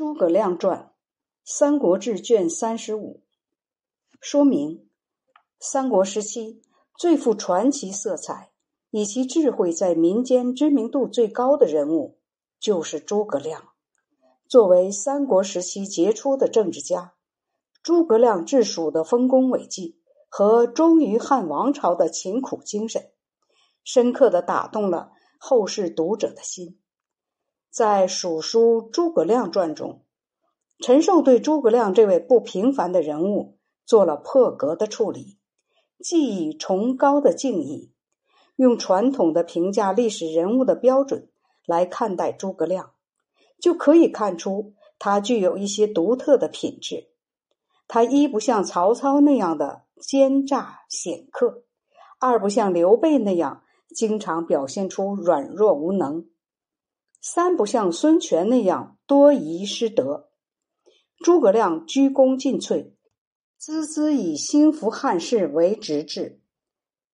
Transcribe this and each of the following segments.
诸葛亮传，《三国志》卷三十五，说明三国时期最富传奇色彩、以其智慧在民间知名度最高的人物，就是诸葛亮。作为三国时期杰出的政治家，诸葛亮治蜀的丰功伟绩和忠于汉王朝的勤苦精神，深刻的打动了后世读者的心。在《蜀书·诸葛亮传》中，陈寿对诸葛亮这位不平凡的人物做了破格的处理，既以崇高的敬意，用传统的评价历史人物的标准来看待诸葛亮，就可以看出他具有一些独特的品质。他一不像曹操那样的奸诈险刻，二不像刘备那样经常表现出软弱无能。三不像孙权那样多疑失德，诸葛亮鞠躬尽瘁，孜孜以兴复汉室为直至，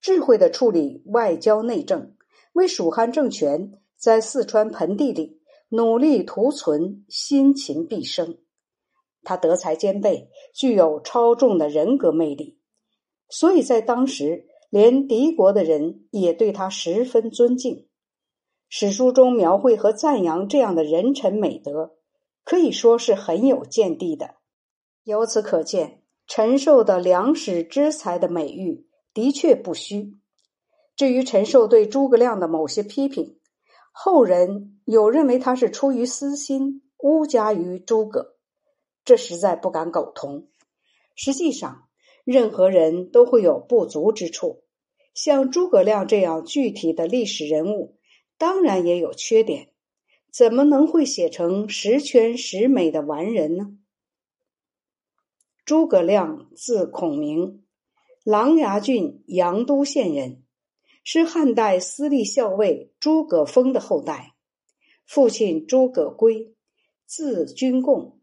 智慧的处理外交内政，为蜀汉政权在四川盆地里努力图存，辛勤毕生。他德才兼备，具有超重的人格魅力，所以在当时，连敌国的人也对他十分尊敬。史书中描绘和赞扬这样的人臣美德，可以说是很有见地的。由此可见，陈寿的良史之才的美誉的确不虚。至于陈寿对诸葛亮的某些批评，后人有认为他是出于私心诬加于诸葛，这实在不敢苟同。实际上，任何人都会有不足之处，像诸葛亮这样具体的历史人物。当然也有缺点，怎么能会写成十全十美的完人呢？诸葛亮字孔明，琅琊郡阳都县人，是汉代司隶校尉诸葛丰的后代。父亲诸葛圭，字君贡，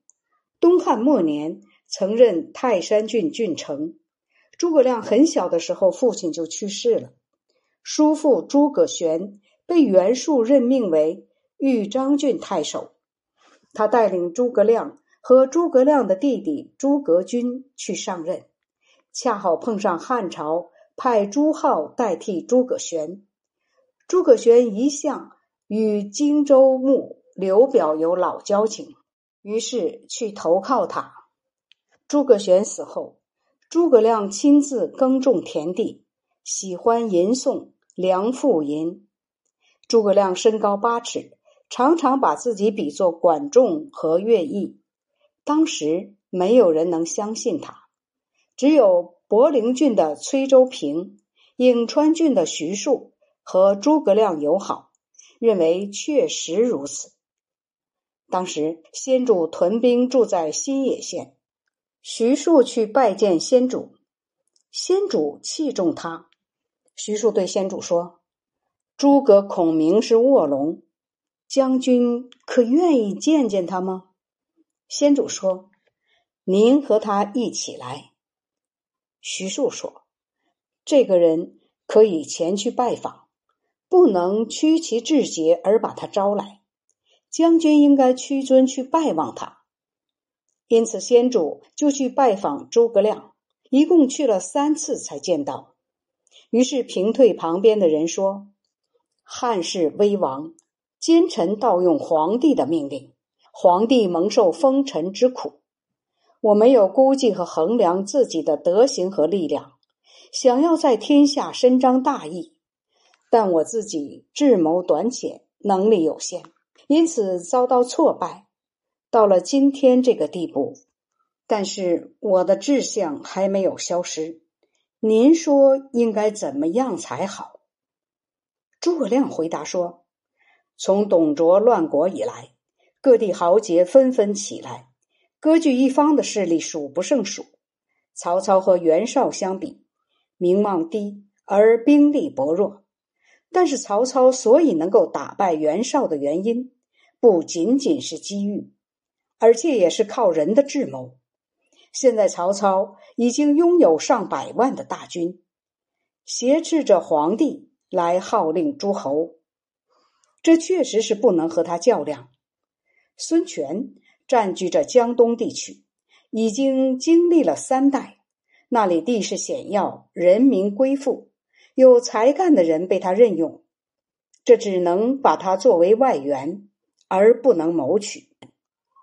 东汉末年曾任泰山郡郡丞。诸葛亮很小的时候，父亲就去世了，叔父诸葛玄。被袁术任命为豫章郡太守，他带领诸葛亮和诸葛亮的弟弟诸葛均去上任，恰好碰上汉朝派朱浩代替诸葛玄。诸葛玄一向与荆州牧刘表有老交情，于是去投靠他。诸葛玄死后，诸葛亮亲自耕种田地，喜欢吟诵梁父吟。诸葛亮身高八尺，常常把自己比作管仲和乐毅。当时没有人能相信他，只有博陵郡的崔州平、颍川郡的徐庶和诸葛亮友好，认为确实如此。当时先主屯兵住在新野县，徐庶去拜见先主，先主器重他。徐庶对先主说。诸葛孔明是卧龙，将军可愿意见见他吗？先主说：“您和他一起来。”徐庶说：“这个人可以前去拜访，不能屈其志节而把他招来。将军应该屈尊去拜望他。”因此，先主就去拜访诸葛亮，一共去了三次才见到。于是平退旁边的人说。汉室危亡，奸臣盗用皇帝的命令，皇帝蒙受封臣之苦。我没有估计和衡量自己的德行和力量，想要在天下伸张大义，但我自己智谋短浅，能力有限，因此遭到挫败，到了今天这个地步。但是我的志向还没有消失。您说应该怎么样才好？诸葛亮回答说：“从董卓乱国以来，各地豪杰纷纷起来，割据一方的势力数不胜数。曹操和袁绍相比，名望低而兵力薄弱。但是曹操所以能够打败袁绍的原因，不仅仅是机遇，而且也是靠人的智谋。现在曹操已经拥有上百万的大军，挟持着皇帝。”来号令诸侯，这确实是不能和他较量。孙权占据着江东地区，已经经历了三代。那里地势险要，人民归附，有才干的人被他任用，这只能把他作为外援，而不能谋取。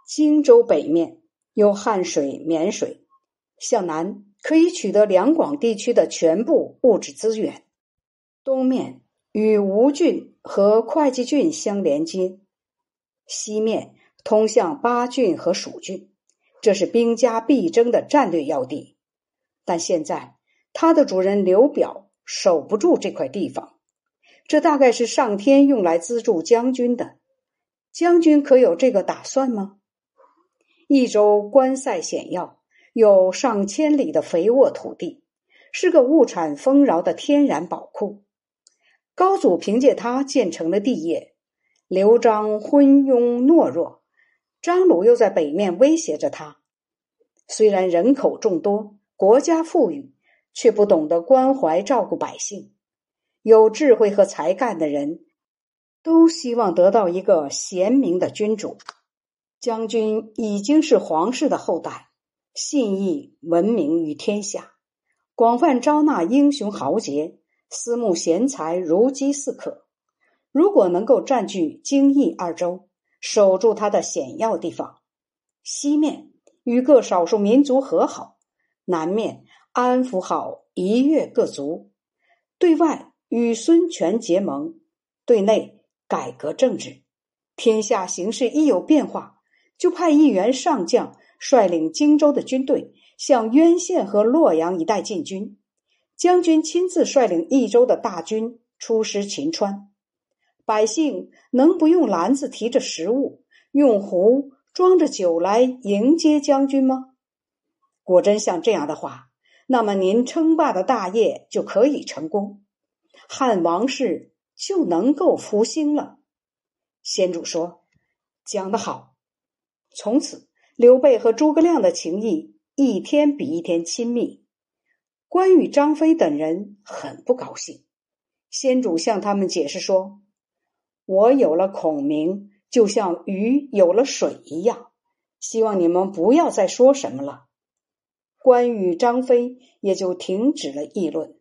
荆州北面有汉水、沔水，向南可以取得两广地区的全部物质资源；东面与吴郡和会稽郡相连接，西面通向巴郡和蜀郡，这是兵家必争的战略要地。但现在，他的主人刘表守不住这块地方，这大概是上天用来资助将军的。将军可有这个打算吗？益州关塞险要，有上千里的肥沃土地，是个物产丰饶的天然宝库。高祖凭借它建成了帝业。刘璋昏庸懦弱，张鲁又在北面威胁着他。虽然人口众多。国家富裕，却不懂得关怀照顾百姓。有智慧和才干的人，都希望得到一个贤明的君主。将军已经是皇室的后代，信义闻名于天下，广泛招纳英雄豪杰，私募贤才如饥似渴。如果能够占据京益二州，守住他的险要地方，西面与各少数民族和好。南面安抚好一越各族，对外与孙权结盟，对内改革政治。天下形势一有变化，就派一员上将率领荆州的军队向渊县和洛阳一带进军。将军亲自率领益州的大军出师秦川，百姓能不用篮子提着食物，用壶装着酒来迎接将军吗？果真像这样的话，那么您称霸的大业就可以成功，汉王室就能够复兴了。先主说：“讲得好。”从此，刘备和诸葛亮的情谊一天比一天亲密。关羽、张飞等人很不高兴。先主向他们解释说：“我有了孔明，就像鱼有了水一样，希望你们不要再说什么了。”关羽、张飞也就停止了议论。